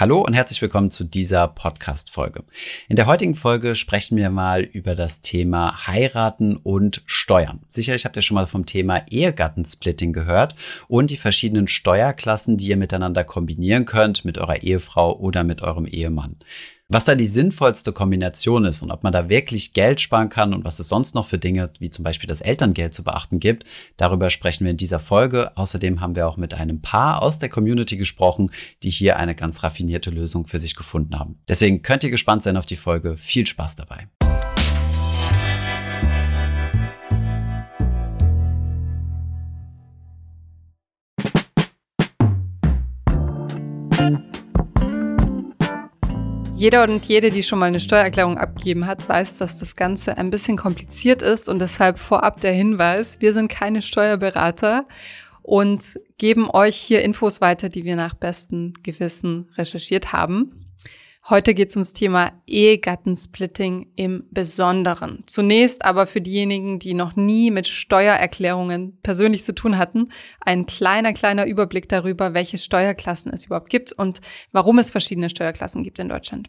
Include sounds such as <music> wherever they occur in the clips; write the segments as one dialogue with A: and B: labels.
A: Hallo und herzlich willkommen zu dieser Podcast-Folge. In der heutigen Folge sprechen wir mal über das Thema Heiraten und Steuern. Sicherlich habt ihr schon mal vom Thema Ehegattensplitting gehört und die verschiedenen Steuerklassen, die ihr miteinander kombinieren könnt mit eurer Ehefrau oder mit eurem Ehemann. Was da die sinnvollste Kombination ist und ob man da wirklich Geld sparen kann und was es sonst noch für Dinge wie zum Beispiel das Elterngeld zu beachten gibt, darüber sprechen wir in dieser Folge. Außerdem haben wir auch mit einem Paar aus der Community gesprochen, die hier eine ganz raffinierte Lösung für sich gefunden haben. Deswegen könnt ihr gespannt sein auf die Folge. Viel Spaß dabei.
B: Jeder und jede, die schon mal eine Steuererklärung abgegeben hat, weiß, dass das Ganze ein bisschen kompliziert ist und deshalb vorab der Hinweis, wir sind keine Steuerberater und geben euch hier Infos weiter, die wir nach bestem Gewissen recherchiert haben. Heute geht es ums Thema Ehegattensplitting im Besonderen. Zunächst aber für diejenigen, die noch nie mit Steuererklärungen persönlich zu tun hatten, ein kleiner, kleiner Überblick darüber, welche Steuerklassen es überhaupt gibt und warum es verschiedene Steuerklassen gibt in Deutschland.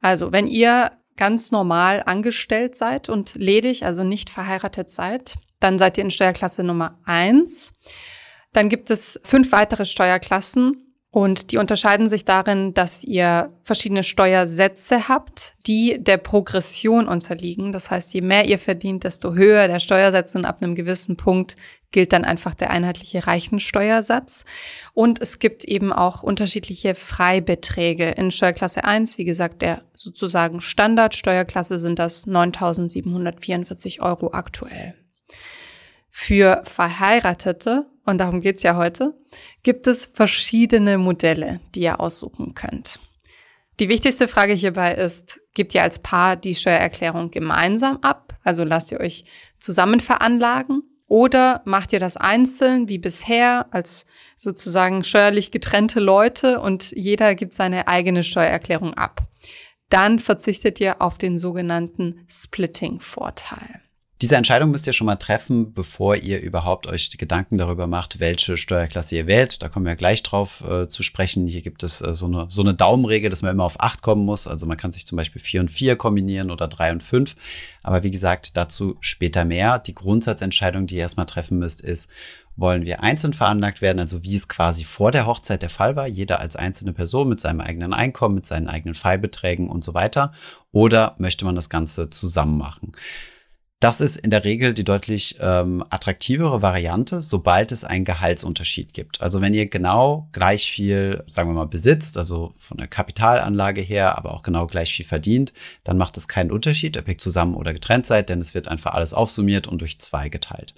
B: Also, wenn ihr ganz normal angestellt seid und ledig, also nicht verheiratet seid, dann seid ihr in Steuerklasse Nummer eins. Dann gibt es fünf weitere Steuerklassen und die unterscheiden sich darin, dass ihr verschiedene Steuersätze habt, die der Progression unterliegen. Das heißt, je mehr ihr verdient, desto höher der Steuersatz und ab einem gewissen Punkt gilt dann einfach der einheitliche Reichensteuersatz. Und es gibt eben auch unterschiedliche Freibeträge. In Steuerklasse 1, wie gesagt, der sozusagen Standardsteuerklasse sind das 9.744 Euro aktuell. Für Verheiratete und darum geht's ja heute, gibt es verschiedene Modelle, die ihr aussuchen könnt. Die wichtigste Frage hierbei ist, gebt ihr als Paar die Steuererklärung gemeinsam ab, also lasst ihr euch zusammen veranlagen, oder macht ihr das einzeln wie bisher als sozusagen steuerlich getrennte Leute und jeder gibt seine eigene Steuererklärung ab. Dann verzichtet ihr auf den sogenannten Splitting-Vorteil.
A: Diese Entscheidung müsst ihr schon mal treffen, bevor ihr überhaupt euch Gedanken darüber macht, welche Steuerklasse ihr wählt. Da kommen wir gleich drauf äh, zu sprechen. Hier gibt es äh, so, eine, so eine Daumenregel, dass man immer auf acht kommen muss. Also man kann sich zum Beispiel vier und vier kombinieren oder drei und fünf. Aber wie gesagt, dazu später mehr. Die Grundsatzentscheidung, die ihr erstmal treffen müsst, ist, wollen wir einzeln veranlagt werden, also wie es quasi vor der Hochzeit der Fall war, jeder als einzelne Person mit seinem eigenen Einkommen, mit seinen eigenen Fallbeträgen und so weiter, oder möchte man das Ganze zusammen machen? Das ist in der Regel die deutlich ähm, attraktivere Variante, sobald es einen Gehaltsunterschied gibt. Also wenn ihr genau gleich viel, sagen wir mal, besitzt, also von der Kapitalanlage her, aber auch genau gleich viel verdient, dann macht es keinen Unterschied, ob ihr zusammen oder getrennt seid, denn es wird einfach alles aufsummiert und durch zwei geteilt.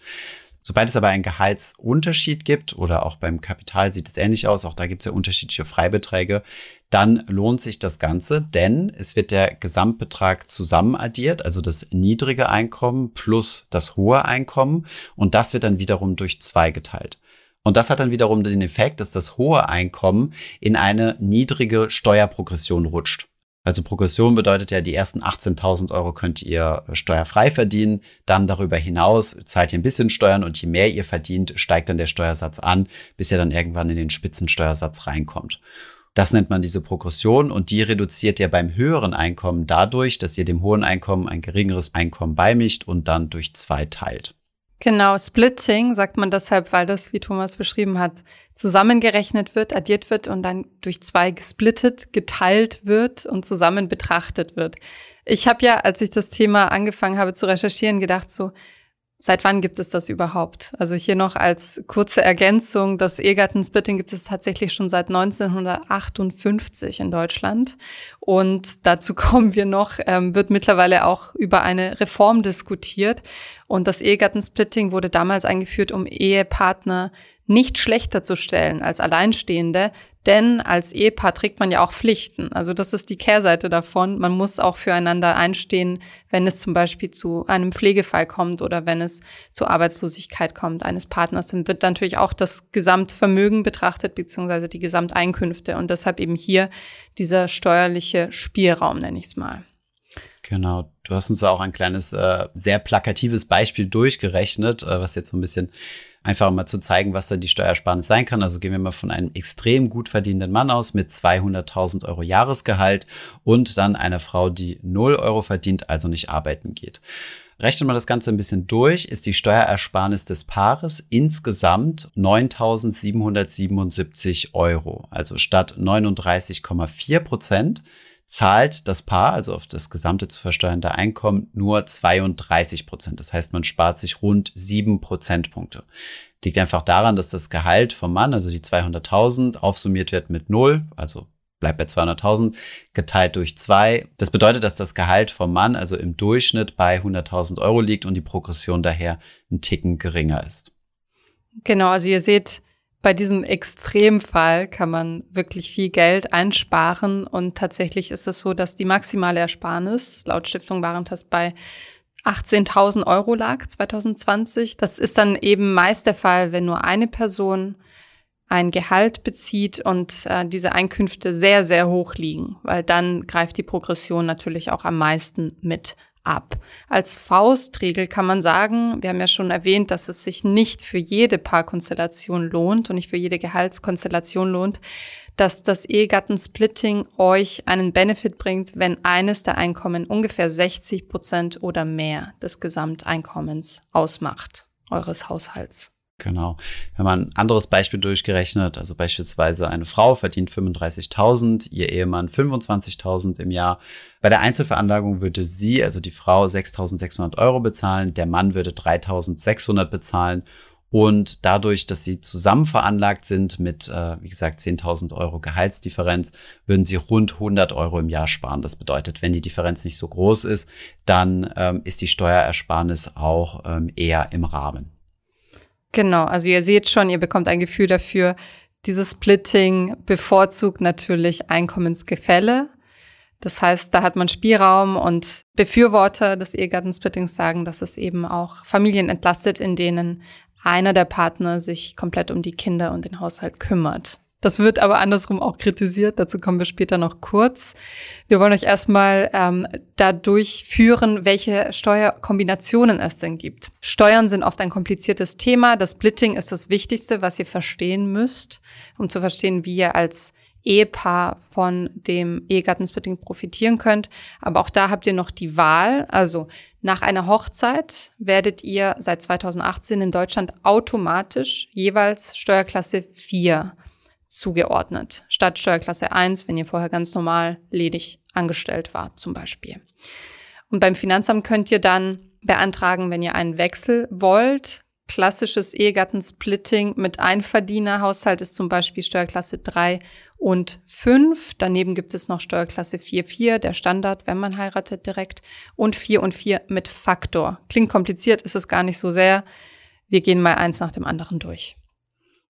A: Sobald es aber einen Gehaltsunterschied gibt oder auch beim Kapital sieht es ähnlich aus, auch da gibt es ja unterschiedliche Freibeträge, dann lohnt sich das Ganze, denn es wird der Gesamtbetrag zusammenaddiert, also das niedrige Einkommen plus das hohe Einkommen und das wird dann wiederum durch zwei geteilt. Und das hat dann wiederum den Effekt, dass das hohe Einkommen in eine niedrige Steuerprogression rutscht. Also Progression bedeutet ja, die ersten 18.000 Euro könnt ihr steuerfrei verdienen. Dann darüber hinaus zahlt ihr ein bisschen Steuern und je mehr ihr verdient, steigt dann der Steuersatz an, bis ihr dann irgendwann in den Spitzensteuersatz reinkommt. Das nennt man diese Progression und die reduziert ihr beim höheren Einkommen dadurch, dass ihr dem hohen Einkommen ein geringeres Einkommen beimischt und dann durch zwei teilt.
B: Genau, Splitting sagt man deshalb, weil das, wie Thomas beschrieben hat, zusammengerechnet wird, addiert wird und dann durch zwei gesplittet, geteilt wird und zusammen betrachtet wird. Ich habe ja, als ich das Thema angefangen habe zu recherchieren, gedacht so, Seit wann gibt es das überhaupt? Also hier noch als kurze Ergänzung, das Ehegattensplitting gibt es tatsächlich schon seit 1958 in Deutschland. Und dazu <laughs> kommen wir noch, ähm, wird mittlerweile auch über eine Reform diskutiert. Und das Ehegattensplitting wurde damals eingeführt, um Ehepartner nicht schlechter zu stellen als Alleinstehende, denn als Ehepaar trägt man ja auch Pflichten. Also das ist die Kehrseite davon. Man muss auch füreinander einstehen, wenn es zum Beispiel zu einem Pflegefall kommt oder wenn es zur Arbeitslosigkeit kommt eines Partners. Dann wird natürlich auch das Gesamtvermögen betrachtet, beziehungsweise die Gesamteinkünfte. Und deshalb eben hier dieser steuerliche Spielraum, nenne ich es mal.
A: Genau, du hast uns auch ein kleines, äh, sehr plakatives Beispiel durchgerechnet, äh, was jetzt so ein bisschen einfach mal zu zeigen, was da die Steuersparnis sein kann. Also gehen wir mal von einem extrem gut verdienenden Mann aus mit 200.000 Euro Jahresgehalt und dann einer Frau, die 0 Euro verdient, also nicht arbeiten geht. Rechnet man das Ganze ein bisschen durch, ist die Steuerersparnis des Paares insgesamt 9.777 Euro. Also statt 39,4 Prozent zahlt das Paar, also auf das gesamte zu versteuernde Einkommen, nur 32 Prozent. Das heißt, man spart sich rund sieben Prozentpunkte. Liegt einfach daran, dass das Gehalt vom Mann, also die 200.000, aufsummiert wird mit null, also bleibt bei 200.000, geteilt durch zwei. Das bedeutet, dass das Gehalt vom Mann also im Durchschnitt bei 100.000 Euro liegt und die Progression daher ein Ticken geringer ist.
B: Genau, also ihr seht, bei diesem Extremfall kann man wirklich viel Geld einsparen und tatsächlich ist es so, dass die maximale Ersparnis laut Stiftung Warentest bei 18.000 Euro lag 2020. Das ist dann eben meist der Fall, wenn nur eine Person ein Gehalt bezieht und äh, diese Einkünfte sehr, sehr hoch liegen, weil dann greift die Progression natürlich auch am meisten mit ab. Als Faustregel kann man sagen, wir haben ja schon erwähnt, dass es sich nicht für jede Paarkonstellation lohnt und nicht für jede Gehaltskonstellation lohnt, dass das Ehegattensplitting euch einen Benefit bringt, wenn eines der Einkommen ungefähr 60 Prozent oder mehr des Gesamteinkommens ausmacht, eures Haushalts.
A: Genau. Wir haben ein anderes Beispiel durchgerechnet. Also beispielsweise eine Frau verdient 35.000, ihr Ehemann 25.000 im Jahr. Bei der Einzelveranlagung würde sie, also die Frau, 6.600 Euro bezahlen, der Mann würde 3.600 bezahlen. Und dadurch, dass sie zusammen veranlagt sind mit, äh, wie gesagt, 10.000 Euro Gehaltsdifferenz, würden sie rund 100 Euro im Jahr sparen. Das bedeutet, wenn die Differenz nicht so groß ist, dann ähm, ist die Steuerersparnis auch ähm, eher im Rahmen.
B: Genau, also ihr seht schon, ihr bekommt ein Gefühl dafür, dieses Splitting bevorzugt natürlich Einkommensgefälle. Das heißt, da hat man Spielraum und Befürworter des Ehegattensplittings sagen, dass es eben auch Familien entlastet, in denen einer der Partner sich komplett um die Kinder und den Haushalt kümmert. Das wird aber andersrum auch kritisiert. Dazu kommen wir später noch kurz. Wir wollen euch erstmal ähm, dadurch führen, welche Steuerkombinationen es denn gibt. Steuern sind oft ein kompliziertes Thema. Das Splitting ist das Wichtigste, was ihr verstehen müsst, um zu verstehen, wie ihr als Ehepaar von dem Ehegattensplitting profitieren könnt. Aber auch da habt ihr noch die Wahl. Also nach einer Hochzeit werdet ihr seit 2018 in Deutschland automatisch jeweils Steuerklasse 4 zugeordnet. Statt Steuerklasse 1, wenn ihr vorher ganz normal ledig angestellt wart zum Beispiel. Und beim Finanzamt könnt ihr dann beantragen, wenn ihr einen Wechsel wollt. Klassisches Ehegattensplitting mit Einverdienerhaushalt ist zum Beispiel Steuerklasse 3 und 5. Daneben gibt es noch Steuerklasse 4, 4, der Standard, wenn man heiratet direkt. Und 4 und 4 mit Faktor. Klingt kompliziert, ist es gar nicht so sehr. Wir gehen mal eins nach dem anderen durch.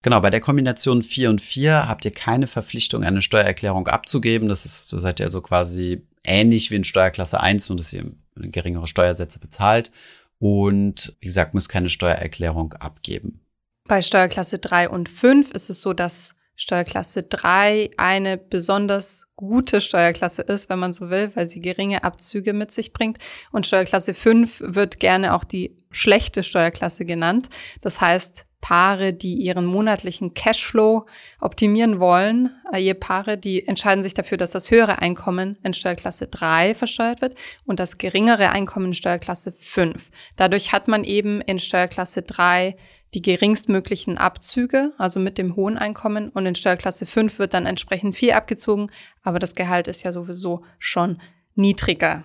A: Genau, bei der Kombination 4 und 4 habt ihr keine Verpflichtung, eine Steuererklärung abzugeben. Das ist, so seid ihr also quasi ähnlich wie in Steuerklasse 1, nur dass ihr geringere Steuersätze bezahlt. Und wie gesagt, müsst keine Steuererklärung abgeben.
B: Bei Steuerklasse 3 und 5 ist es so, dass Steuerklasse 3 eine besonders gute Steuerklasse ist, wenn man so will, weil sie geringe Abzüge mit sich bringt. Und Steuerklasse 5 wird gerne auch die schlechte Steuerklasse genannt. Das heißt, Paare, die ihren monatlichen Cashflow optimieren wollen, äh, Paare, die entscheiden sich dafür, dass das höhere Einkommen in Steuerklasse 3 versteuert wird und das geringere Einkommen in Steuerklasse 5. Dadurch hat man eben in Steuerklasse 3 die geringstmöglichen Abzüge, also mit dem hohen Einkommen und in Steuerklasse 5 wird dann entsprechend viel abgezogen, aber das Gehalt ist ja sowieso schon niedriger.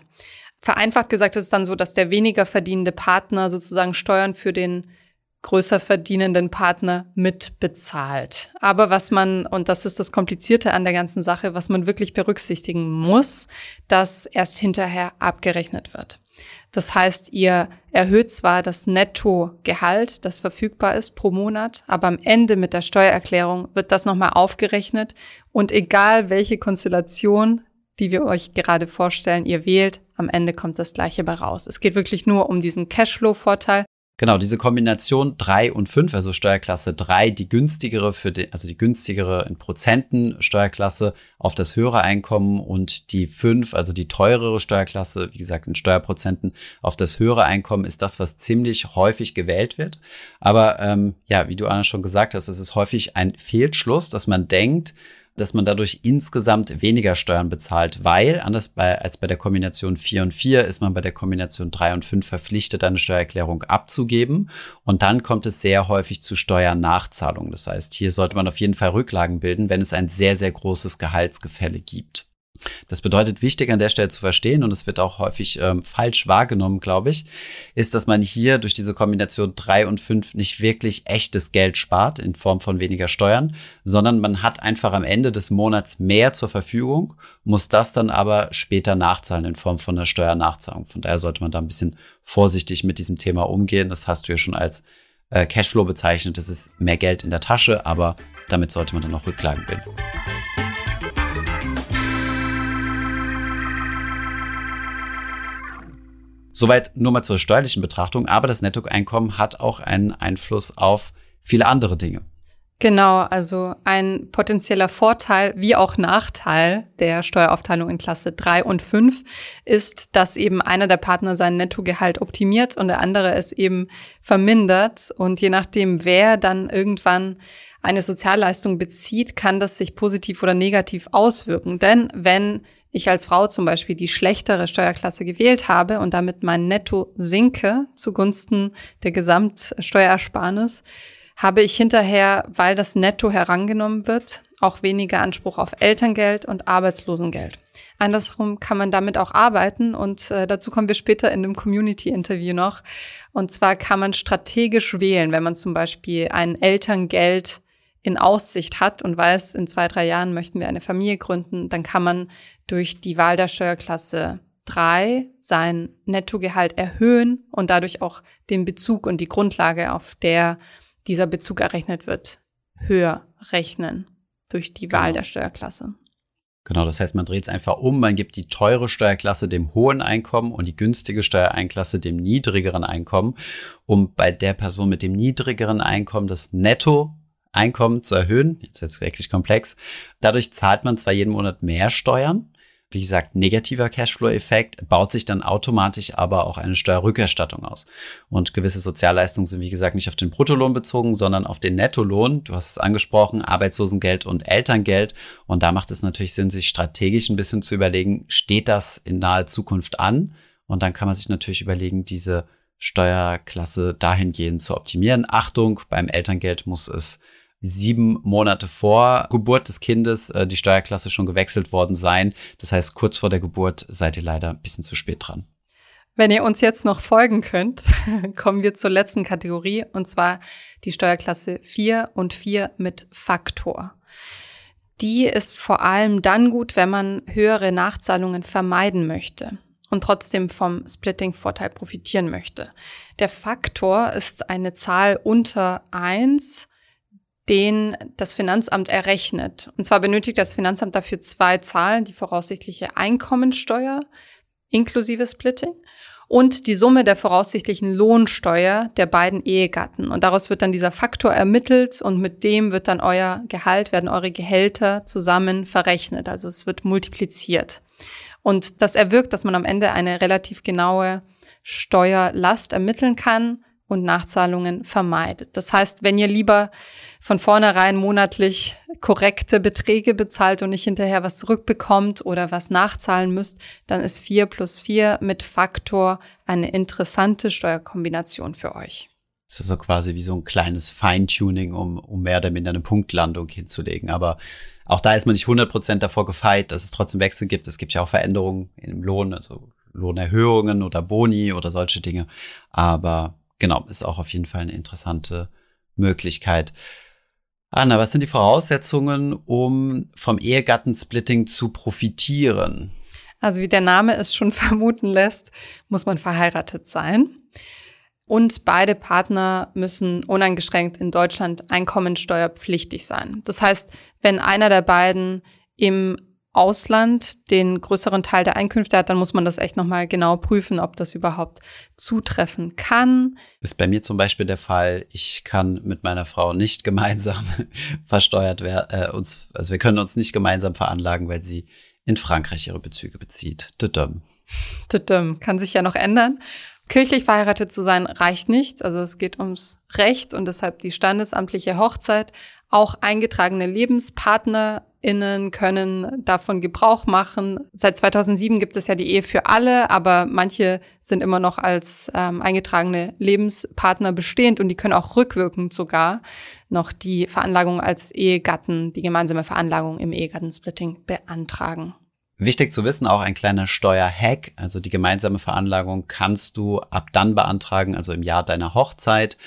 B: Vereinfacht gesagt ist es dann so, dass der weniger verdienende Partner sozusagen Steuern für den größer verdienenden Partner mitbezahlt. Aber was man, und das ist das Komplizierte an der ganzen Sache, was man wirklich berücksichtigen muss, dass erst hinterher abgerechnet wird. Das heißt, ihr erhöht zwar das Nettogehalt, das verfügbar ist pro Monat, aber am Ende mit der Steuererklärung wird das nochmal aufgerechnet und egal welche Konstellation, die wir euch gerade vorstellen, ihr wählt, am Ende kommt das gleiche bei raus. Es geht wirklich nur um diesen Cashflow-Vorteil
A: Genau, diese Kombination drei und fünf, also Steuerklasse drei, die günstigere für die, also die günstigere in Prozenten Steuerklasse auf das höhere Einkommen und die fünf, also die teurere Steuerklasse, wie gesagt, in Steuerprozenten auf das höhere Einkommen, ist das, was ziemlich häufig gewählt wird. Aber ähm, ja, wie du Anna schon gesagt hast, es ist häufig ein Fehlschluss, dass man denkt, dass man dadurch insgesamt weniger Steuern bezahlt, weil anders bei, als bei der Kombination 4 und 4 ist man bei der Kombination 3 und 5 verpflichtet, eine Steuererklärung abzugeben. Und dann kommt es sehr häufig zu Steuernachzahlungen. Das heißt, hier sollte man auf jeden Fall Rücklagen bilden, wenn es ein sehr, sehr großes Gehaltsgefälle gibt. Das bedeutet, wichtig an der Stelle zu verstehen, und es wird auch häufig ähm, falsch wahrgenommen, glaube ich, ist, dass man hier durch diese Kombination drei und fünf nicht wirklich echtes Geld spart in Form von weniger Steuern, sondern man hat einfach am Ende des Monats mehr zur Verfügung, muss das dann aber später nachzahlen in Form von einer Steuernachzahlung. Von daher sollte man da ein bisschen vorsichtig mit diesem Thema umgehen. Das hast du ja schon als äh, Cashflow bezeichnet. Das ist mehr Geld in der Tasche, aber damit sollte man dann auch Rücklagen bilden. Soweit nur mal zur steuerlichen Betrachtung, aber das Nettoeinkommen hat auch einen Einfluss auf viele andere Dinge.
B: Genau, also ein potenzieller Vorteil wie auch Nachteil der Steueraufteilung in Klasse 3 und 5 ist, dass eben einer der Partner sein Nettogehalt optimiert und der andere es eben vermindert. Und je nachdem, wer dann irgendwann eine Sozialleistung bezieht, kann das sich positiv oder negativ auswirken. Denn wenn ich als Frau zum Beispiel die schlechtere Steuerklasse gewählt habe und damit mein Netto sinke zugunsten der Gesamtsteuersparnis, habe ich hinterher, weil das Netto herangenommen wird, auch weniger Anspruch auf Elterngeld und Arbeitslosengeld. Andersrum kann man damit auch arbeiten und äh, dazu kommen wir später in dem Community-Interview noch. Und zwar kann man strategisch wählen, wenn man zum Beispiel ein Elterngeld in Aussicht hat und weiß, in zwei, drei Jahren möchten wir eine Familie gründen, dann kann man durch die Wahl der Steuerklasse drei sein Nettogehalt erhöhen und dadurch auch den Bezug und die Grundlage, auf der dieser Bezug errechnet wird, höher rechnen durch die genau. Wahl der Steuerklasse.
A: Genau, das heißt, man dreht es einfach um, man gibt die teure Steuerklasse dem hohen Einkommen und die günstige Steuereinklasse dem niedrigeren Einkommen, um bei der Person mit dem niedrigeren Einkommen das Netto Einkommen zu erhöhen. Jetzt ist es wirklich komplex. Dadurch zahlt man zwar jeden Monat mehr Steuern. Wie gesagt, negativer Cashflow-Effekt baut sich dann automatisch aber auch eine Steuerrückerstattung aus. Und gewisse Sozialleistungen sind, wie gesagt, nicht auf den Bruttolohn bezogen, sondern auf den Nettolohn. Du hast es angesprochen, Arbeitslosengeld und Elterngeld. Und da macht es natürlich Sinn, sich strategisch ein bisschen zu überlegen, steht das in naher Zukunft an? Und dann kann man sich natürlich überlegen, diese Steuerklasse dahingehend zu optimieren. Achtung, beim Elterngeld muss es sieben Monate vor Geburt des Kindes äh, die Steuerklasse schon gewechselt worden sein. Das heißt, kurz vor der Geburt seid ihr leider ein bisschen zu spät dran.
B: Wenn ihr uns jetzt noch folgen könnt, <laughs> kommen wir zur letzten Kategorie und zwar die Steuerklasse 4 und 4 mit Faktor. Die ist vor allem dann gut, wenn man höhere Nachzahlungen vermeiden möchte und trotzdem vom Splitting-Vorteil profitieren möchte. Der Faktor ist eine Zahl unter eins den das Finanzamt errechnet. Und zwar benötigt das Finanzamt dafür zwei Zahlen, die voraussichtliche Einkommensteuer inklusive Splitting und die Summe der voraussichtlichen Lohnsteuer der beiden Ehegatten. Und daraus wird dann dieser Faktor ermittelt und mit dem wird dann euer Gehalt, werden eure Gehälter zusammen verrechnet. Also es wird multipliziert. Und das erwirkt, dass man am Ende eine relativ genaue Steuerlast ermitteln kann und Nachzahlungen vermeidet. Das heißt, wenn ihr lieber von vornherein monatlich korrekte Beträge bezahlt und nicht hinterher was zurückbekommt oder was nachzahlen müsst, dann ist 4 plus 4 mit Faktor eine interessante Steuerkombination für euch.
A: Das ist so quasi wie so ein kleines Feintuning, um, um mehr oder minder eine Punktlandung hinzulegen. Aber auch da ist man nicht 100% davor gefeit, dass es trotzdem Wechsel gibt. Es gibt ja auch Veränderungen im Lohn, also Lohnerhöhungen oder Boni oder solche Dinge. Aber genau, ist auch auf jeden Fall eine interessante Möglichkeit. Anna, was sind die Voraussetzungen, um vom Ehegattensplitting zu profitieren?
B: Also wie der Name es schon <laughs> vermuten lässt, muss man verheiratet sein. Und beide Partner müssen uneingeschränkt in Deutschland einkommensteuerpflichtig sein. Das heißt, wenn einer der beiden im Ausland den größeren Teil der Einkünfte hat, dann muss man das echt nochmal genau prüfen, ob das überhaupt zutreffen kann.
A: Ist bei mir zum Beispiel der Fall, ich kann mit meiner Frau nicht <laughs> gemeinsam versteuert werden, äh, uns, also wir können uns nicht gemeinsam veranlagen, weil sie in Frankreich ihre Bezüge bezieht. Tudum.
B: Tudum. Kann sich ja noch ändern. Kirchlich verheiratet zu sein reicht nicht. Also es geht ums Recht und deshalb die standesamtliche Hochzeit. Auch eingetragene LebenspartnerInnen können davon Gebrauch machen. Seit 2007 gibt es ja die Ehe für alle, aber manche sind immer noch als ähm, eingetragene Lebenspartner bestehend und die können auch rückwirkend sogar noch die Veranlagung als Ehegatten, die gemeinsame Veranlagung im Ehegattensplitting beantragen.
A: Wichtig zu wissen, auch ein kleiner Steuerhack, also die gemeinsame Veranlagung kannst du ab dann beantragen, also im Jahr deiner Hochzeit.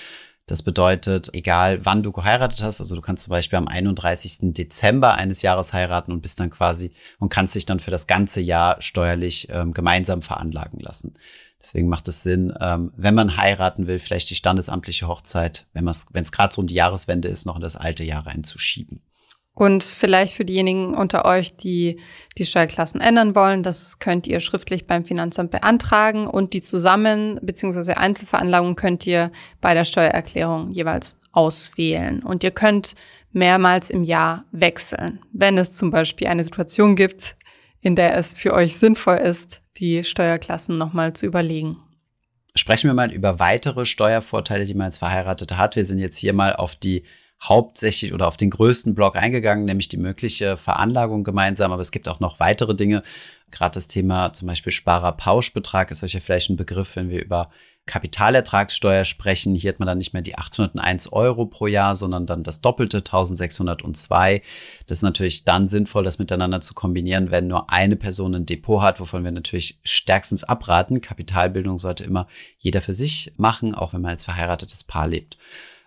A: Das bedeutet, egal wann du geheiratet hast, also du kannst zum Beispiel am 31. Dezember eines Jahres heiraten und bist dann quasi und kannst dich dann für das ganze Jahr steuerlich ähm, gemeinsam veranlagen lassen. Deswegen macht es Sinn, ähm, wenn man heiraten will, vielleicht die standesamtliche Hochzeit, wenn es gerade so um die Jahreswende ist, noch in das alte Jahr reinzuschieben.
B: Und vielleicht für diejenigen unter euch, die die Steuerklassen ändern wollen, das könnt ihr schriftlich beim Finanzamt beantragen und die Zusammen- bzw. Einzelveranlagung könnt ihr bei der Steuererklärung jeweils auswählen. Und ihr könnt mehrmals im Jahr wechseln, wenn es zum Beispiel eine Situation gibt, in der es für euch sinnvoll ist, die Steuerklassen nochmal zu überlegen.
A: Sprechen wir mal über weitere Steuervorteile, die man als Verheiratete hat. Wir sind jetzt hier mal auf die hauptsächlich oder auf den größten Block eingegangen, nämlich die mögliche Veranlagung gemeinsam. Aber es gibt auch noch weitere Dinge. Gerade das Thema zum Beispiel Sparerpauschbetrag ist euch ja vielleicht ein Begriff, wenn wir über Kapitalertragssteuer sprechen. Hier hat man dann nicht mehr die 801 Euro pro Jahr, sondern dann das Doppelte, 1602. Das ist natürlich dann sinnvoll, das miteinander zu kombinieren, wenn nur eine Person ein Depot hat, wovon wir natürlich stärkstens abraten. Kapitalbildung sollte immer jeder für sich machen, auch wenn man als verheiratetes Paar lebt.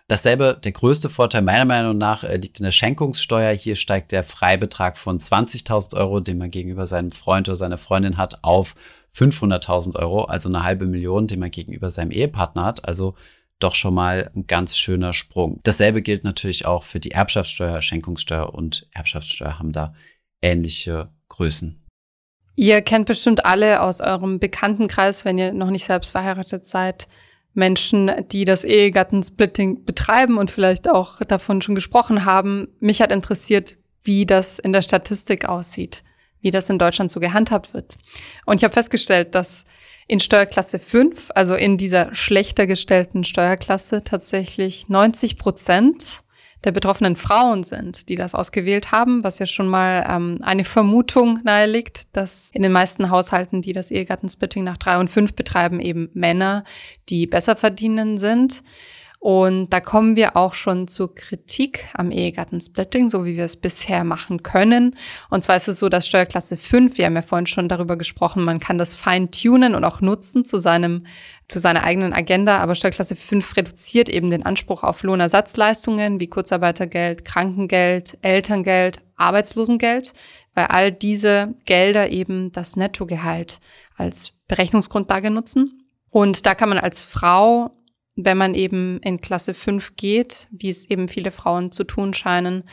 A: Dasselbe, der größte Vorteil meiner Meinung nach äh, liegt in der Schenkungssteuer. Hier steigt der Freibetrag von 20.000 Euro, den man gegenüber seinem Freund oder seiner Freundin hat, auf 500.000 Euro, also eine halbe Million, den man gegenüber seinem Ehepartner hat. Also doch schon mal ein ganz schöner Sprung. Dasselbe gilt natürlich auch für die Erbschaftssteuer, Schenkungssteuer und Erbschaftssteuer haben da ähnliche Größen.
B: Ihr kennt bestimmt alle aus eurem Bekanntenkreis, wenn ihr noch nicht selbst verheiratet seid, Menschen, die das Ehegattensplitting betreiben und vielleicht auch davon schon gesprochen haben. Mich hat interessiert, wie das in der Statistik aussieht, wie das in Deutschland so gehandhabt wird. Und ich habe festgestellt, dass in Steuerklasse 5, also in dieser schlechter gestellten Steuerklasse, tatsächlich 90 Prozent der betroffenen Frauen sind, die das ausgewählt haben, was ja schon mal ähm, eine Vermutung naheliegt, dass in den meisten Haushalten, die das Ehegattensplitting nach drei und fünf betreiben, eben Männer, die besser verdienen sind. Und da kommen wir auch schon zur Kritik am Ehegattensplitting, so wie wir es bisher machen können. Und zwar ist es so, dass Steuerklasse 5, wir haben ja vorhin schon darüber gesprochen, man kann das fine-tunen und auch nutzen zu seinem zu seiner eigenen Agenda, aber Steuerklasse 5 reduziert eben den Anspruch auf Lohnersatzleistungen wie Kurzarbeitergeld, Krankengeld, Elterngeld, Arbeitslosengeld, weil all diese Gelder eben das Nettogehalt als Berechnungsgrundlage nutzen. Und da kann man als Frau wenn man eben in Klasse 5 geht, wie es eben viele Frauen zu tun scheinen,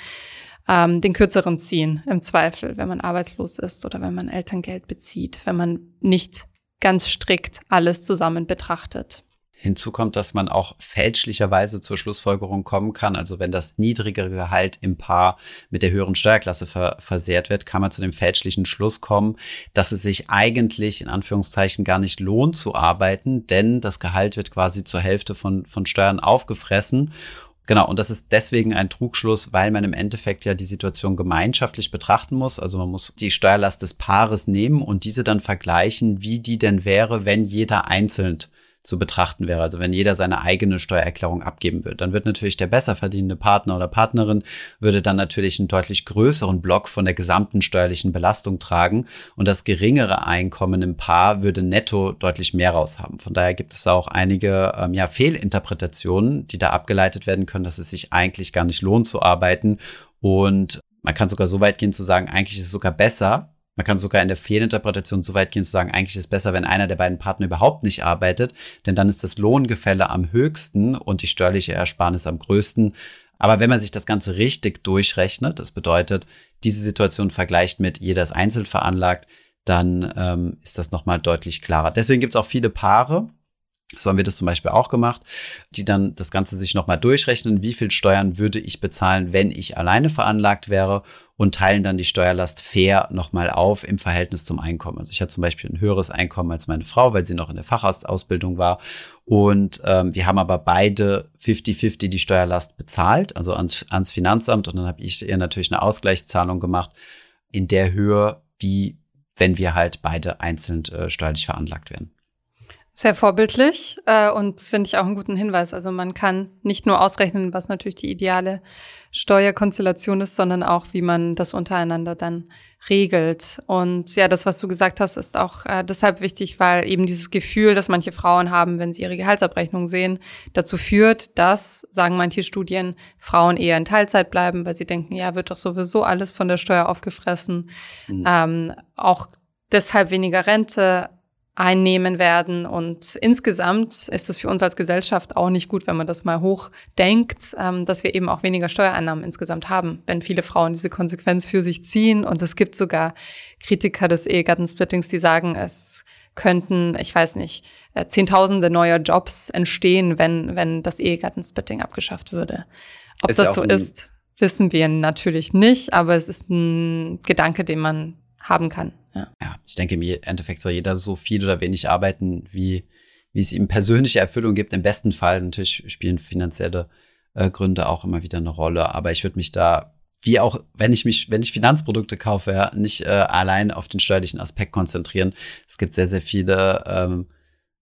B: ähm, den kürzeren ziehen im Zweifel, wenn man arbeitslos ist oder wenn man Elterngeld bezieht, wenn man nicht ganz strikt alles zusammen betrachtet.
A: Hinzu kommt, dass man auch fälschlicherweise zur Schlussfolgerung kommen kann. Also wenn das niedrigere Gehalt im Paar mit der höheren Steuerklasse ver versehrt wird, kann man zu dem fälschlichen Schluss kommen, dass es sich eigentlich in Anführungszeichen gar nicht lohnt zu arbeiten, denn das Gehalt wird quasi zur Hälfte von, von Steuern aufgefressen. Genau, und das ist deswegen ein Trugschluss, weil man im Endeffekt ja die Situation gemeinschaftlich betrachten muss. Also man muss die Steuerlast des Paares nehmen und diese dann vergleichen, wie die denn wäre, wenn jeder einzeln zu betrachten wäre. Also wenn jeder seine eigene Steuererklärung abgeben würde, dann wird natürlich der besser verdienende Partner oder Partnerin würde dann natürlich einen deutlich größeren Block von der gesamten steuerlichen Belastung tragen und das geringere Einkommen im Paar würde netto deutlich mehr raushaben. Von daher gibt es da auch einige ähm, ja, Fehlinterpretationen, die da abgeleitet werden können, dass es sich eigentlich gar nicht lohnt zu arbeiten und man kann sogar so weit gehen zu sagen, eigentlich ist es sogar besser, man kann sogar in der Fehlinterpretation so weit gehen zu sagen, eigentlich ist es besser, wenn einer der beiden Partner überhaupt nicht arbeitet, denn dann ist das Lohngefälle am höchsten und die steuerliche Ersparnis am größten. Aber wenn man sich das Ganze richtig durchrechnet, das bedeutet, diese Situation vergleicht mit jeder ist einzeln veranlagt, dann ähm, ist das nochmal deutlich klarer. Deswegen gibt es auch viele Paare, so haben wir das zum Beispiel auch gemacht, die dann das Ganze sich nochmal durchrechnen, wie viel Steuern würde ich bezahlen, wenn ich alleine veranlagt wäre und teilen dann die Steuerlast fair nochmal auf im Verhältnis zum Einkommen. Also ich hatte zum Beispiel ein höheres Einkommen als meine Frau, weil sie noch in der Fachausbildung war. Und ähm, wir haben aber beide 50-50 die Steuerlast bezahlt, also ans, ans Finanzamt. Und dann habe ich ihr natürlich eine Ausgleichszahlung gemacht in der Höhe, wie wenn wir halt beide einzeln äh, steuerlich veranlagt werden.
B: Sehr vorbildlich äh, und finde ich auch einen guten Hinweis. Also man kann nicht nur ausrechnen, was natürlich die ideale Steuerkonstellation ist, sondern auch, wie man das untereinander dann regelt. Und ja, das, was du gesagt hast, ist auch äh, deshalb wichtig, weil eben dieses Gefühl, das manche Frauen haben, wenn sie ihre Gehaltsabrechnung sehen, dazu führt, dass, sagen manche Studien, Frauen eher in Teilzeit bleiben, weil sie denken, ja, wird doch sowieso alles von der Steuer aufgefressen. Mhm. Ähm, auch deshalb weniger Rente einnehmen werden. Und insgesamt ist es für uns als Gesellschaft auch nicht gut, wenn man das mal hoch denkt, ähm, dass wir eben auch weniger Steuereinnahmen insgesamt haben, wenn viele Frauen diese Konsequenz für sich ziehen. Und es gibt sogar Kritiker des Ehegattensplittings, die sagen, es könnten, ich weiß nicht, äh, Zehntausende neuer Jobs entstehen, wenn, wenn das Ehegattensplitting abgeschafft würde. Ob ist das so ist, wissen wir natürlich nicht, aber es ist ein Gedanke, den man haben kann. Ja.
A: ja, ich denke, im Endeffekt soll jeder so viel oder wenig arbeiten, wie, wie es ihm persönliche Erfüllung gibt. Im besten Fall natürlich spielen finanzielle äh, Gründe auch immer wieder eine Rolle. Aber ich würde mich da, wie auch, wenn ich mich, wenn ich Finanzprodukte kaufe, ja, nicht äh, allein auf den steuerlichen Aspekt konzentrieren. Es gibt sehr, sehr viele ähm,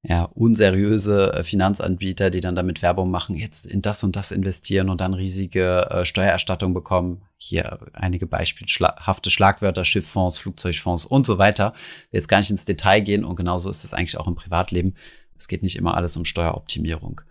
A: ja, unseriöse äh, Finanzanbieter, die dann damit Werbung machen, jetzt in das und das investieren und dann riesige äh, Steuererstattung bekommen. Hier einige beispielhafte Schlagwörter, Schifffonds, Flugzeugfonds und so weiter. Wir jetzt gar nicht ins Detail gehen und genauso ist das eigentlich auch im Privatleben. Es geht nicht immer alles um Steueroptimierung.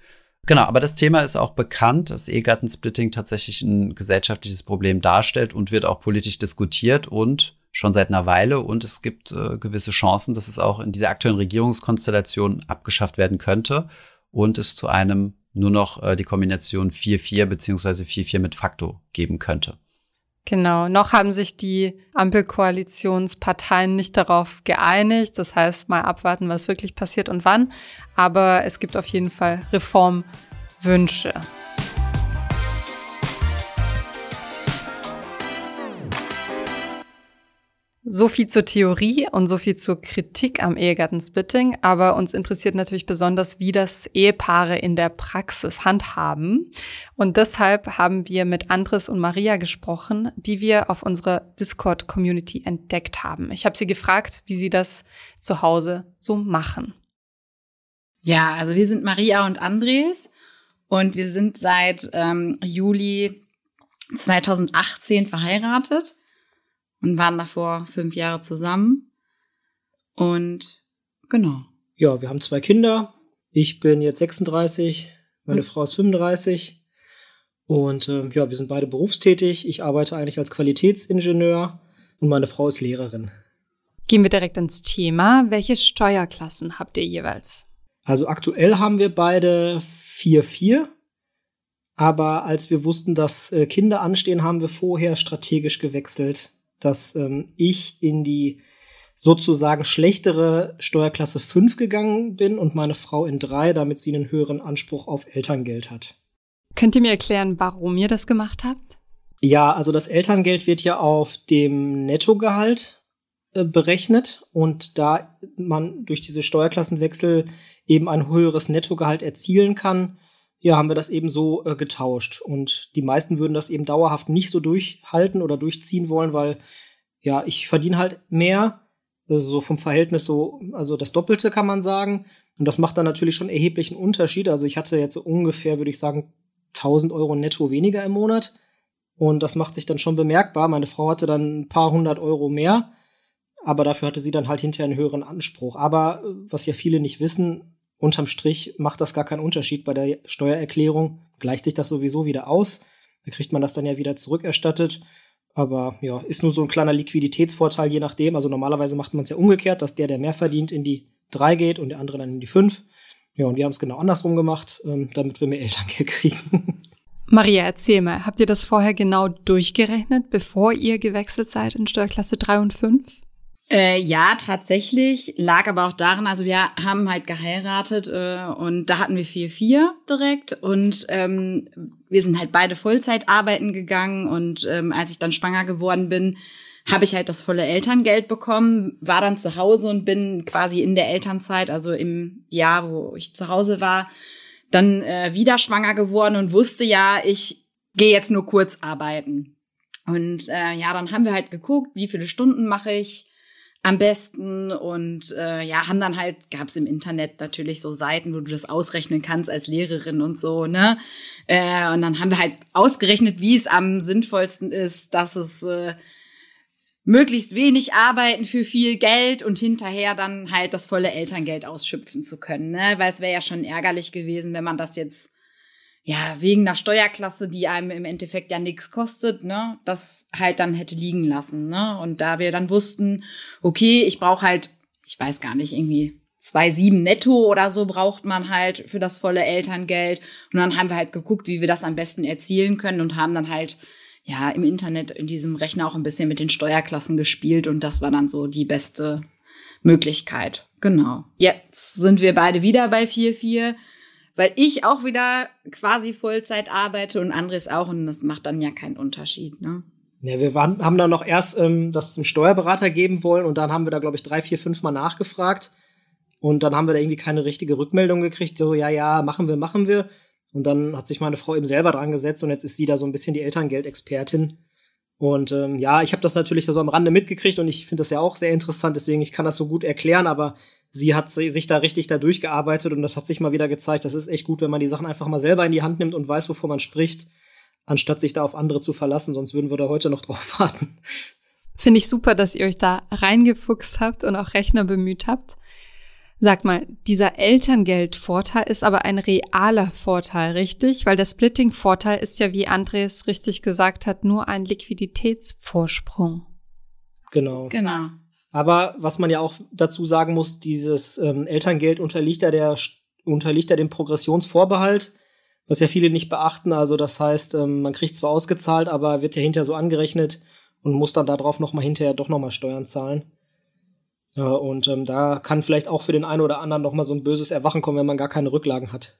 A: Genau, aber das Thema ist auch bekannt, dass Ehegattensplitting tatsächlich ein gesellschaftliches Problem darstellt und wird auch politisch diskutiert und schon seit einer Weile und es gibt äh, gewisse Chancen, dass es auch in dieser aktuellen Regierungskonstellation abgeschafft werden könnte und es zu einem nur noch äh, die Kombination 4-4 beziehungsweise 4-4 mit Fakto geben könnte.
B: Genau, noch haben sich die Ampelkoalitionsparteien nicht darauf geeinigt. Das heißt, mal abwarten, was wirklich passiert und wann. Aber es gibt auf jeden Fall Reformwünsche. So viel zur Theorie und so viel zur Kritik am Ehegattensplitting, aber uns interessiert natürlich besonders, wie das Ehepaare in der Praxis handhaben. Und deshalb haben wir mit Andres und Maria gesprochen, die wir auf unserer Discord-Community entdeckt haben. Ich habe sie gefragt, wie sie das zu Hause so machen.
C: Ja, also wir sind Maria und Andres und wir sind seit ähm, Juli 2018 verheiratet und waren davor fünf Jahre zusammen. Und genau.
D: Ja, wir haben zwei Kinder. Ich bin jetzt 36, meine mhm. Frau ist 35. Und äh, ja, wir sind beide berufstätig. Ich arbeite eigentlich als Qualitätsingenieur und meine Frau ist Lehrerin.
B: Gehen wir direkt ins Thema. Welche Steuerklassen habt ihr jeweils?
D: Also aktuell haben wir beide 4-4. Aber als wir wussten, dass äh, Kinder anstehen, haben wir vorher strategisch gewechselt dass ähm, ich in die sozusagen schlechtere Steuerklasse 5 gegangen bin und meine Frau in 3, damit sie einen höheren Anspruch auf Elterngeld hat.
B: Könnt ihr mir erklären, warum ihr das gemacht habt?
D: Ja, also das Elterngeld wird ja auf dem Nettogehalt äh, berechnet und da man durch diese Steuerklassenwechsel eben ein höheres Nettogehalt erzielen kann, ja, haben wir das eben so äh, getauscht. Und die meisten würden das eben dauerhaft nicht so durchhalten oder durchziehen wollen, weil ja, ich verdiene halt mehr, also so vom Verhältnis so, also das Doppelte kann man sagen. Und das macht dann natürlich schon erheblichen Unterschied. Also ich hatte jetzt so ungefähr, würde ich sagen, 1000 Euro netto weniger im Monat. Und das macht sich dann schon bemerkbar. Meine Frau hatte dann ein paar hundert Euro mehr. Aber dafür hatte sie dann halt hinterher einen höheren Anspruch. Aber äh, was ja viele nicht wissen, Unterm Strich macht das gar keinen Unterschied bei der Steuererklärung. Gleicht sich das sowieso wieder aus. Da kriegt man das dann ja wieder zurückerstattet. Aber ja, ist nur so ein kleiner Liquiditätsvorteil, je nachdem. Also normalerweise macht man es ja umgekehrt, dass der, der mehr verdient, in die 3 geht und der andere dann in die 5. Ja, und wir haben es genau andersrum gemacht, ähm, damit wir mehr <laughs> Elterngeld kriegen.
B: Maria, erzähl mal, habt ihr das vorher genau durchgerechnet, bevor ihr gewechselt seid in Steuerklasse 3 und 5?
C: Äh, ja, tatsächlich. Lag aber auch daran, also wir haben halt geheiratet äh, und da hatten wir 4-4 direkt und ähm, wir sind halt beide Vollzeit arbeiten gegangen und ähm, als ich dann schwanger geworden bin, habe ich halt das volle Elterngeld bekommen, war dann zu Hause und bin quasi in der Elternzeit, also im Jahr, wo ich zu Hause war, dann äh, wieder schwanger geworden und wusste ja, ich gehe jetzt nur kurz arbeiten. Und äh, ja, dann haben wir halt geguckt, wie viele Stunden mache ich am besten und äh, ja, haben dann halt, gab es im Internet natürlich so Seiten, wo du das ausrechnen kannst als Lehrerin und so, ne? Äh, und dann haben wir halt ausgerechnet, wie es am sinnvollsten ist, dass es äh, möglichst wenig arbeiten für viel Geld und hinterher dann halt das volle Elterngeld ausschöpfen zu können, ne? Weil es wäre ja schon ärgerlich gewesen, wenn man das jetzt ja, wegen einer Steuerklasse, die einem im Endeffekt ja nichts kostet, ne, das halt dann hätte liegen lassen, ne? Und da wir dann wussten, okay, ich brauche halt, ich weiß gar nicht, irgendwie zwei sieben netto oder so braucht man halt für das volle Elterngeld. Und dann haben wir halt geguckt, wie wir das am besten erzielen können und haben dann halt ja im Internet in diesem Rechner auch ein bisschen mit den Steuerklassen gespielt und das war dann so die beste Möglichkeit. Genau. Jetzt sind wir beide wieder bei 4,4 weil ich auch wieder quasi Vollzeit arbeite und Andres auch und das macht dann ja keinen Unterschied, ne?
D: Ja, wir waren, haben dann noch erst ähm, das zum Steuerberater geben wollen und dann haben wir da, glaube ich, drei, vier, fünf Mal nachgefragt. Und dann haben wir da irgendwie keine richtige Rückmeldung gekriegt. So, ja, ja, machen wir, machen wir. Und dann hat sich meine Frau eben selber dran gesetzt und jetzt ist sie da so ein bisschen die Elterngeldexpertin. Und ähm, ja, ich habe das natürlich so am Rande mitgekriegt und ich finde das ja auch sehr interessant, deswegen ich kann das so gut erklären, aber sie hat sich da richtig da durchgearbeitet und das hat sich mal wieder gezeigt, das ist echt gut, wenn man die Sachen einfach mal selber in die Hand nimmt und weiß, wovon man spricht, anstatt sich da auf andere zu verlassen, sonst würden wir da heute noch <laughs> drauf warten.
B: Finde ich super, dass ihr euch da reingefuchst habt und auch Rechner bemüht habt. Sag mal, dieser Elterngeldvorteil ist aber ein realer Vorteil, richtig? Weil der Splitting-Vorteil ist ja, wie Andres richtig gesagt hat, nur ein Liquiditätsvorsprung.
D: Genau.
C: Genau.
D: Aber was man ja auch dazu sagen muss, dieses ähm, Elterngeld unterliegt ja, der, unterliegt ja dem Progressionsvorbehalt, was ja viele nicht beachten. Also das heißt, ähm, man kriegt zwar ausgezahlt, aber wird ja hinterher so angerechnet und muss dann darauf nochmal hinterher doch nochmal Steuern zahlen. Und ähm, da kann vielleicht auch für den einen oder anderen noch mal so ein böses Erwachen kommen, wenn man gar keine Rücklagen hat.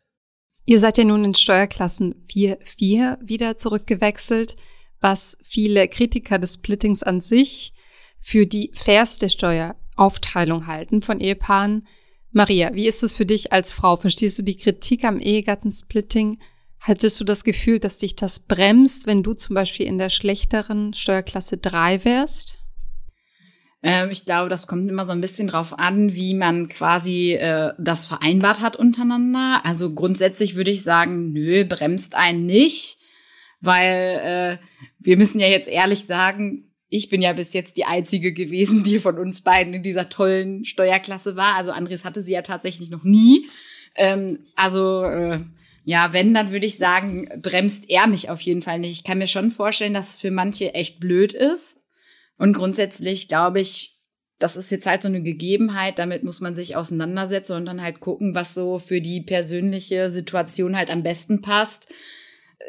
B: Ihr seid ja nun in Steuerklassen 4, 4 wieder zurückgewechselt, was viele Kritiker des Splittings an sich für die fairste Steueraufteilung halten von Ehepaaren. Maria, wie ist es für dich als Frau? Verstehst du die Kritik am Ehegattensplitting? Hattest du das Gefühl, dass dich das bremst, wenn du zum Beispiel in der schlechteren Steuerklasse 3 wärst?
C: Ähm, ich glaube, das kommt immer so ein bisschen drauf an, wie man quasi äh, das vereinbart hat untereinander. Also grundsätzlich würde ich sagen, nö, bremst einen nicht, weil äh, wir müssen ja jetzt ehrlich sagen, ich bin ja bis jetzt die einzige gewesen, die von uns beiden in dieser tollen Steuerklasse war. Also Andres hatte sie ja tatsächlich noch nie. Ähm, also äh, ja, wenn, dann würde ich sagen, bremst er mich auf jeden Fall nicht. Ich kann mir schon vorstellen, dass es für manche echt blöd ist. Und grundsätzlich glaube ich, das ist jetzt halt so eine Gegebenheit, damit muss man sich auseinandersetzen und dann halt gucken, was so für die persönliche Situation halt am besten passt.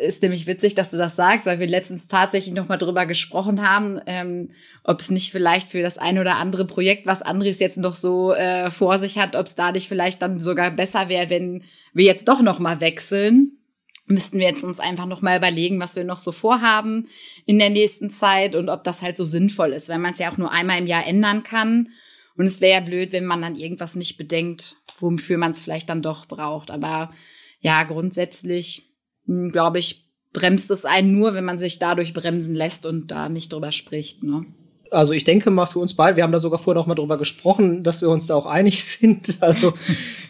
C: Ist nämlich witzig, dass du das sagst, weil wir letztens tatsächlich noch mal drüber gesprochen haben, ähm, ob es nicht vielleicht für das ein oder andere Projekt, was Andres jetzt noch so äh, vor sich hat, ob es da nicht vielleicht dann sogar besser wäre, wenn wir jetzt doch noch mal wechseln müssten wir jetzt uns einfach noch mal überlegen, was wir noch so vorhaben in der nächsten Zeit und ob das halt so sinnvoll ist, weil man es ja auch nur einmal im Jahr ändern kann. Und es wäre ja blöd, wenn man dann irgendwas nicht bedenkt, wofür man es vielleicht dann doch braucht. Aber ja, grundsätzlich, hm, glaube ich, bremst es einen nur, wenn man sich dadurch bremsen lässt und da nicht drüber spricht. Ne?
D: Also ich denke mal für uns beide, wir haben da sogar vorher noch mal drüber gesprochen, dass wir uns da auch einig <laughs> sind. Also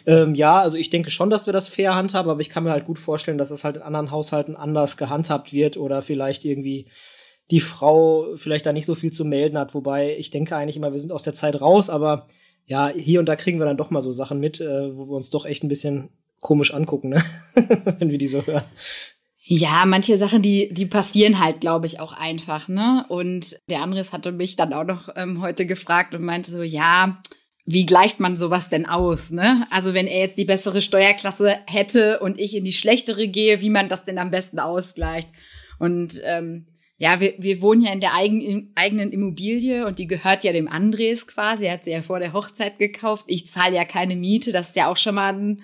D: ähm, ja, also ich denke schon, dass wir das fair handhaben, aber ich kann mir halt gut vorstellen, dass es halt in anderen Haushalten anders gehandhabt wird oder vielleicht irgendwie die Frau vielleicht da nicht so viel zu melden hat. Wobei ich denke eigentlich immer, wir sind aus der Zeit raus, aber ja, hier und da kriegen wir dann doch mal so Sachen mit, äh, wo wir uns doch echt ein bisschen komisch angucken, ne? <laughs> wenn wir die so hören.
C: Ja, manche Sachen, die, die passieren halt, glaube ich, auch einfach, ne? Und der Andres hatte mich dann auch noch ähm, heute gefragt und meinte so, ja, wie gleicht man sowas denn aus, ne? Also wenn er jetzt die bessere Steuerklasse hätte und ich in die schlechtere gehe, wie man das denn am besten ausgleicht. Und ähm, ja, wir, wir wohnen ja in der eigen, eigenen Immobilie und die gehört ja dem Andres quasi. Er hat sie ja vor der Hochzeit gekauft. Ich zahle ja keine Miete, das ist ja auch schon mal ein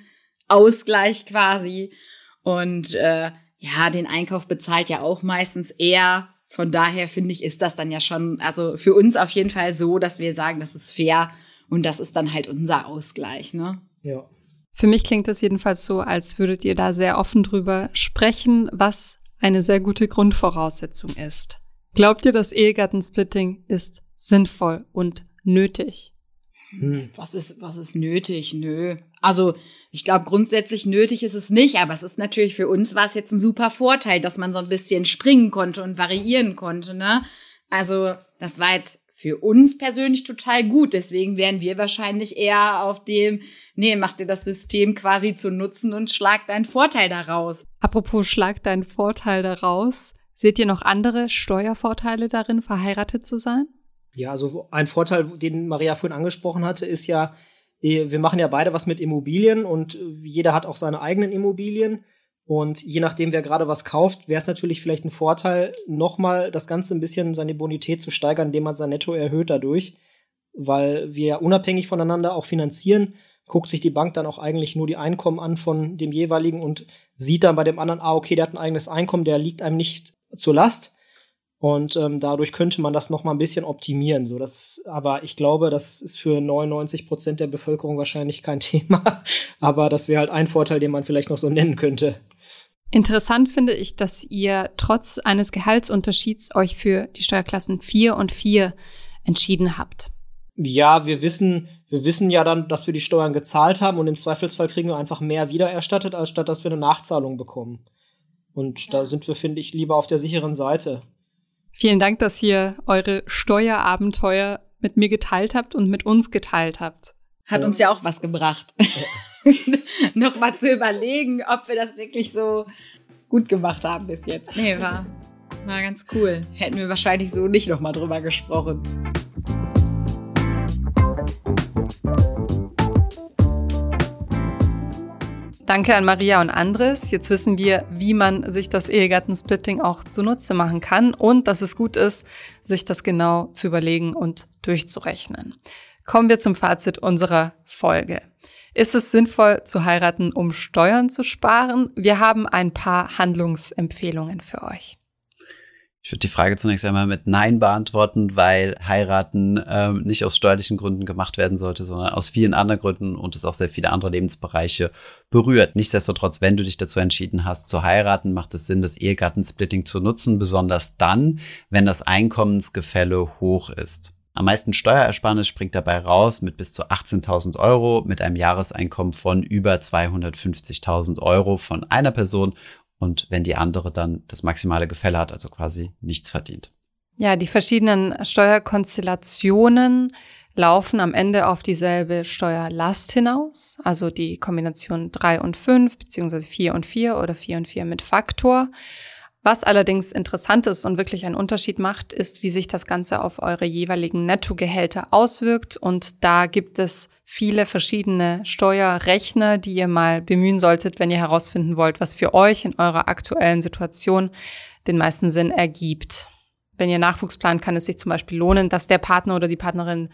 C: Ausgleich quasi. Und äh, ja, den Einkauf bezahlt ja auch meistens er. Von daher finde ich, ist das dann ja schon, also für uns auf jeden Fall so, dass wir sagen, das ist fair und das ist dann halt unser Ausgleich, ne?
D: Ja.
B: Für mich klingt es jedenfalls so, als würdet ihr da sehr offen drüber sprechen, was eine sehr gute Grundvoraussetzung ist. Glaubt ihr, das Ehegattensplitting ist sinnvoll und nötig?
C: Hm. Was ist, was ist nötig? Nö. Also, ich glaube, grundsätzlich nötig ist es nicht, aber es ist natürlich für uns war es jetzt ein super Vorteil, dass man so ein bisschen springen konnte und variieren konnte, ne? Also, das war jetzt für uns persönlich total gut. Deswegen wären wir wahrscheinlich eher auf dem, nee, mach dir das System quasi zu nutzen und schlag deinen Vorteil daraus.
B: Apropos schlag deinen Vorteil daraus. Seht ihr noch andere Steuervorteile darin, verheiratet zu sein?
D: Ja, also ein Vorteil, den Maria vorhin angesprochen hatte, ist ja, wir machen ja beide was mit Immobilien und jeder hat auch seine eigenen Immobilien. Und je nachdem, wer gerade was kauft, wäre es natürlich vielleicht ein Vorteil, nochmal das Ganze ein bisschen seine Bonität zu steigern, indem man sein Netto erhöht dadurch. Weil wir unabhängig voneinander auch finanzieren, guckt sich die Bank dann auch eigentlich nur die Einkommen an von dem jeweiligen und sieht dann bei dem anderen, ah, okay, der hat ein eigenes Einkommen, der liegt einem nicht zur Last. Und ähm, dadurch könnte man das noch mal ein bisschen optimieren. So, das, aber ich glaube, das ist für 99 Prozent der Bevölkerung wahrscheinlich kein <laughs> Thema. aber das wäre halt ein Vorteil, den man vielleicht noch so nennen könnte.
B: Interessant finde ich, dass ihr trotz eines Gehaltsunterschieds euch für die Steuerklassen 4 und 4 entschieden habt.
D: Ja, wir wissen, wir wissen ja dann, dass wir die Steuern gezahlt haben und im Zweifelsfall kriegen wir einfach mehr wiedererstattet, als statt dass wir eine Nachzahlung bekommen. Und ja. da sind wir, finde ich, lieber auf der sicheren Seite.
B: Vielen Dank, dass ihr eure Steuerabenteuer mit mir geteilt habt und mit uns geteilt habt.
C: Hat ja. uns ja auch was gebracht. <laughs> Ja. nochmal zu überlegen, ob wir das wirklich so gut gemacht haben bis jetzt. Nee, war, war ganz cool. Hätten wir wahrscheinlich so nicht nochmal drüber gesprochen.
B: Danke an Maria und Andres. Jetzt wissen wir, wie man sich das Ehegattensplitting auch zunutze machen kann und dass es gut ist, sich das genau zu überlegen und durchzurechnen. Kommen wir zum Fazit unserer Folge. Ist es sinnvoll zu heiraten, um Steuern zu sparen? Wir haben ein paar Handlungsempfehlungen für euch.
A: Ich würde die Frage zunächst einmal mit Nein beantworten, weil heiraten ähm, nicht aus steuerlichen Gründen gemacht werden sollte, sondern aus vielen anderen Gründen und es auch sehr viele andere Lebensbereiche berührt. Nichtsdestotrotz, wenn du dich dazu entschieden hast zu heiraten, macht es Sinn, das Ehegattensplitting zu nutzen, besonders dann, wenn das Einkommensgefälle hoch ist. Am meisten Steuerersparnis springt dabei raus mit bis zu 18.000 Euro mit einem Jahreseinkommen von über 250.000 Euro von einer Person und wenn die andere dann das maximale Gefälle hat, also quasi nichts verdient.
B: Ja, die verschiedenen Steuerkonstellationen laufen am Ende auf dieselbe Steuerlast hinaus, also die Kombination 3 und 5 beziehungsweise 4 und 4 oder 4 und 4 mit Faktor. Was allerdings interessant ist und wirklich einen Unterschied macht, ist, wie sich das Ganze auf eure jeweiligen Nettogehälter auswirkt. Und da gibt es viele verschiedene Steuerrechner, die ihr mal bemühen solltet, wenn ihr herausfinden wollt, was für euch in eurer aktuellen Situation den meisten Sinn ergibt. Wenn ihr Nachwuchs plant, kann es sich zum Beispiel lohnen, dass der Partner oder die Partnerin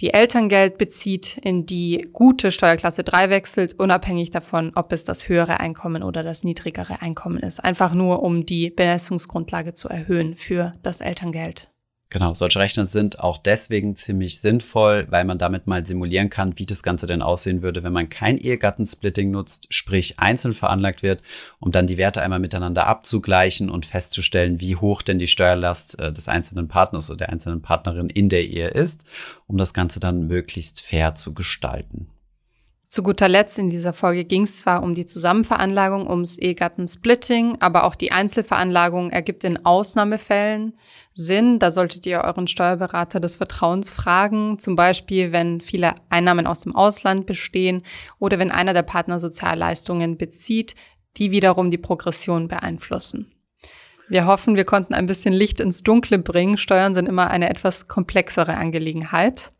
B: die Elterngeld bezieht, in die gute Steuerklasse 3 wechselt, unabhängig davon, ob es das höhere Einkommen oder das niedrigere Einkommen ist. Einfach nur, um die Bemessungsgrundlage zu erhöhen für das Elterngeld.
A: Genau, solche Rechner sind auch deswegen ziemlich sinnvoll, weil man damit mal simulieren kann, wie das Ganze denn aussehen würde, wenn man kein Ehegattensplitting nutzt, sprich einzeln veranlagt wird, um dann die Werte einmal miteinander abzugleichen und festzustellen, wie hoch denn die Steuerlast äh, des einzelnen Partners oder der einzelnen Partnerin in der Ehe ist, um das Ganze dann möglichst fair zu gestalten.
B: Zu guter Letzt in dieser Folge ging es zwar um die Zusammenveranlagung, ums Ehegattensplitting, aber auch die Einzelveranlagung ergibt in Ausnahmefällen Sinn. Da solltet ihr euren Steuerberater des Vertrauens fragen, zum Beispiel wenn viele Einnahmen aus dem Ausland bestehen oder wenn einer der Partner Sozialleistungen bezieht, die wiederum die Progression beeinflussen. Wir hoffen, wir konnten ein bisschen Licht ins Dunkle bringen. Steuern sind immer eine etwas komplexere Angelegenheit.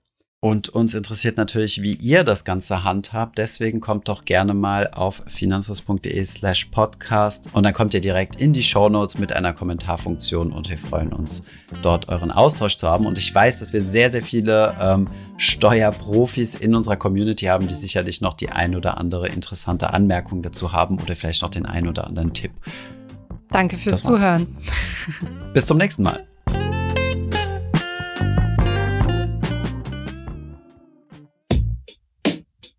A: Und uns interessiert natürlich, wie ihr das Ganze handhabt. Deswegen kommt doch gerne mal auf finanzlos.de slash podcast und dann kommt ihr direkt in die Show Notes mit einer Kommentarfunktion und wir freuen uns, dort euren Austausch zu haben. Und ich weiß, dass wir sehr, sehr viele ähm, Steuerprofis in unserer Community haben, die sicherlich noch die ein oder andere interessante Anmerkung dazu haben oder vielleicht noch den ein oder anderen Tipp.
B: Danke fürs Zuhören.
A: Bis zum nächsten Mal.